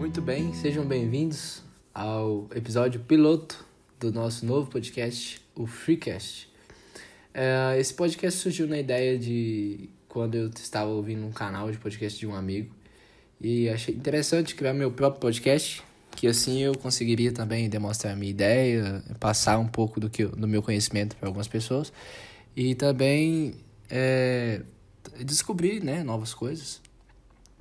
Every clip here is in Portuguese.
muito bem, sejam bem-vindos ao episódio piloto do nosso novo podcast, o Freecast. É, esse podcast surgiu na ideia de quando eu estava ouvindo um canal de podcast de um amigo e achei interessante criar meu próprio podcast, que assim eu conseguiria também demonstrar a minha ideia, passar um pouco do, que, do meu conhecimento para algumas pessoas e também é, descobrir né, novas coisas.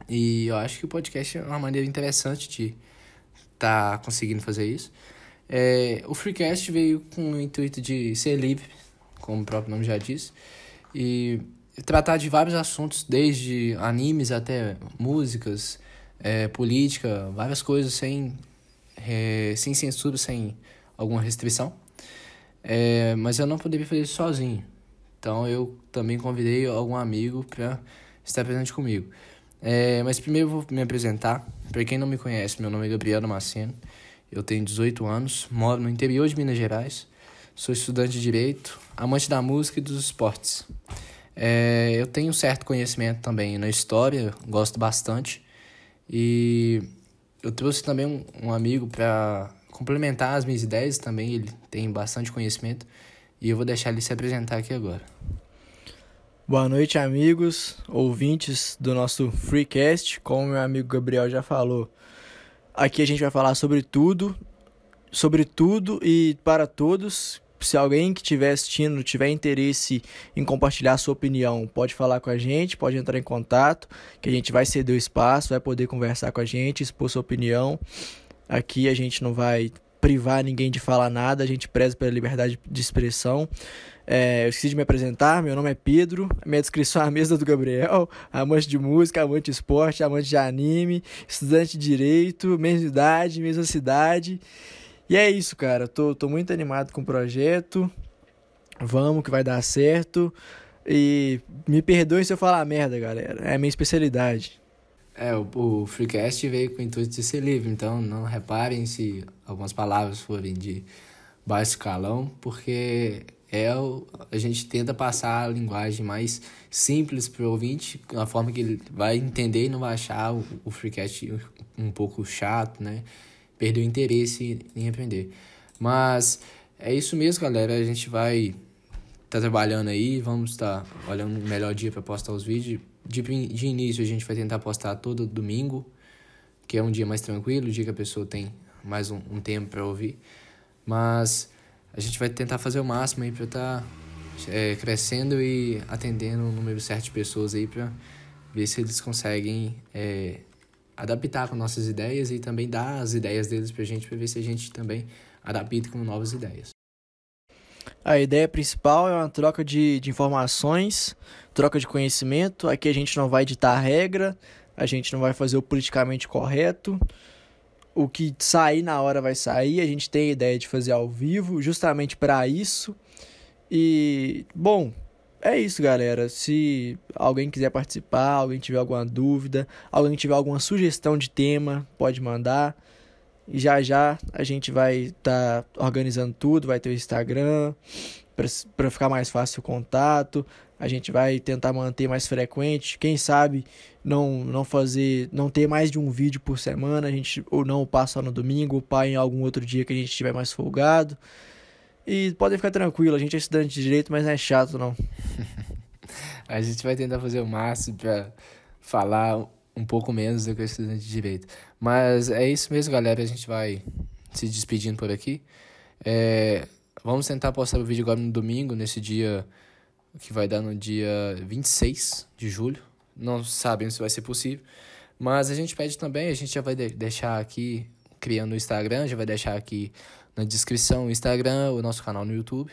E eu acho que o podcast é uma maneira interessante de estar tá conseguindo fazer isso. É, o Freecast veio com o intuito de ser livre, como o próprio nome já diz, e tratar de vários assuntos, desde animes até músicas, é, política, várias coisas sem, é, sem censura, sem alguma restrição. É, mas eu não poderia fazer isso sozinho. Então eu também convidei algum amigo para estar presente comigo. É, mas primeiro eu vou me apresentar. Para quem não me conhece, meu nome é Gabriel Damasceno. Eu tenho 18 anos, moro no interior de Minas Gerais. Sou estudante de Direito, amante da música e dos esportes. É, eu tenho certo conhecimento também na história, gosto bastante. E eu trouxe também um, um amigo para complementar as minhas ideias também. Ele tem bastante conhecimento. E eu vou deixar ele se apresentar aqui agora. Boa noite, amigos, ouvintes do nosso Freecast. Como meu amigo Gabriel já falou, aqui a gente vai falar sobre tudo, sobre tudo e para todos. Se alguém que estiver assistindo tiver interesse em compartilhar sua opinião, pode falar com a gente, pode entrar em contato, que a gente vai ceder o espaço, vai poder conversar com a gente, expor sua opinião. Aqui a gente não vai privar ninguém de falar nada, a gente preza pela liberdade de expressão. É, eu esqueci de me apresentar, meu nome é Pedro, minha descrição é a mesa do Gabriel, amante de música, amante de esporte, amante de anime, estudante de direito, mesma idade, mesma cidade. E é isso, cara, tô, tô muito animado com o projeto, vamos que vai dar certo. E me perdoem se eu falar merda, galera, é a minha especialidade. É, o, o Freecast veio com o intuito de ser livre, então não reparem se algumas palavras forem de baixo escalão, porque é o, a gente tenta passar a linguagem mais simples para o ouvinte, a forma que ele vai entender e não vai achar o, o freecast um pouco chato, né? Perder o interesse em aprender. Mas é isso mesmo, galera. A gente vai tá trabalhando aí, vamos estar tá olhando o melhor dia para postar os vídeos. De, de início, a gente vai tentar postar todo domingo, que é um dia mais tranquilo, o dia que a pessoa tem mais um, um tempo para ouvir. Mas a gente vai tentar fazer o máximo aí para estar tá, é, crescendo e atendendo um número certo de pessoas aí para ver se eles conseguem é, adaptar com nossas ideias e também dar as ideias deles para a gente para ver se a gente também adapta com novas ideias. A ideia principal é uma troca de, de informações, troca de conhecimento. Aqui a gente não vai ditar regra, a gente não vai fazer o politicamente correto o que sair na hora vai sair. A gente tem a ideia de fazer ao vivo, justamente para isso. E, bom, é isso, galera. Se alguém quiser participar, alguém tiver alguma dúvida, alguém tiver alguma sugestão de tema, pode mandar. E já já a gente vai estar tá organizando tudo, vai ter o Instagram para ficar mais fácil o contato. A gente vai tentar manter mais frequente. Quem sabe não não fazer, não ter mais de um vídeo por semana, a gente ou não passa no domingo, ou pá em algum outro dia que a gente estiver mais folgado. E podem ficar tranquilo, a gente é estudante de direito, mas não é chato não. a gente vai tentar fazer o máximo para falar um pouco menos do que o estudante de direito. Mas é isso mesmo, galera. A gente vai se despedindo por aqui. É, vamos tentar postar o vídeo agora no domingo, nesse dia que vai dar no dia 26 de julho. Não sabemos se vai ser possível. Mas a gente pede também, a gente já vai deixar aqui, criando o Instagram, já vai deixar aqui na descrição o Instagram, o nosso canal no YouTube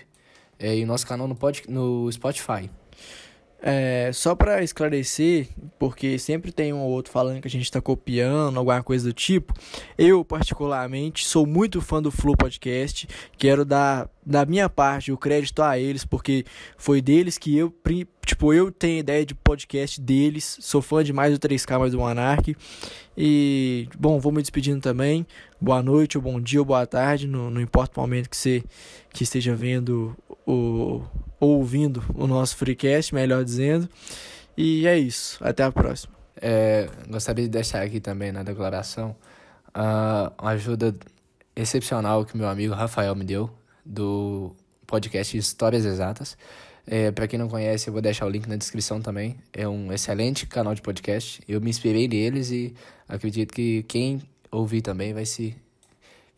é, e o nosso canal no, pod, no Spotify. É, só para esclarecer, porque sempre tem um ou outro falando que a gente está copiando, alguma coisa do tipo. Eu, particularmente, sou muito fã do Flow Podcast. Quero dar, da minha parte, o crédito a eles, porque foi deles que eu, tipo, eu tenho ideia de podcast deles. Sou fã demais do 3K mais do Monark. E, bom, vou me despedindo também. Boa noite, ou bom dia, ou boa tarde, não, não importa o momento que você que esteja vendo o ouvindo o nosso freecast, melhor dizendo. E é isso. Até a próxima. É, gostaria de deixar aqui também na declaração a ajuda excepcional que meu amigo Rafael me deu do podcast Histórias Exatas. É, para quem não conhece, eu vou deixar o link na descrição também. É um excelente canal de podcast. Eu me inspirei neles e acredito que quem ouvir também vai se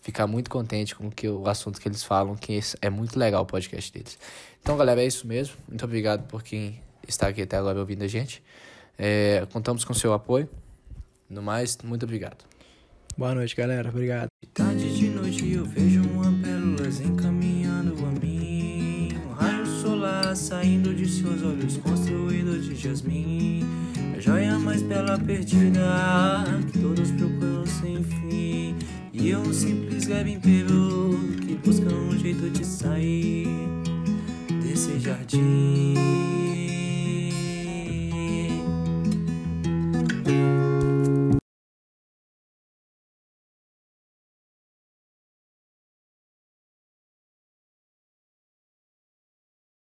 ficar muito contente com que, o assunto que eles falam, que é muito legal o podcast deles. Então, galera, é isso mesmo. Muito obrigado por quem está aqui até agora ouvindo a gente. É, contamos com seu apoio. No mais, muito obrigado. Boa noite, galera. Obrigado. De tarde de noite eu vejo uma pérolas encaminhando a mim. Solar saindo de seus olhos construídos de jasmim. A joia mais bela perdida que todos procuram sem fim. E eu um simples garimpeiro que busca um jeito de sair desse jardim.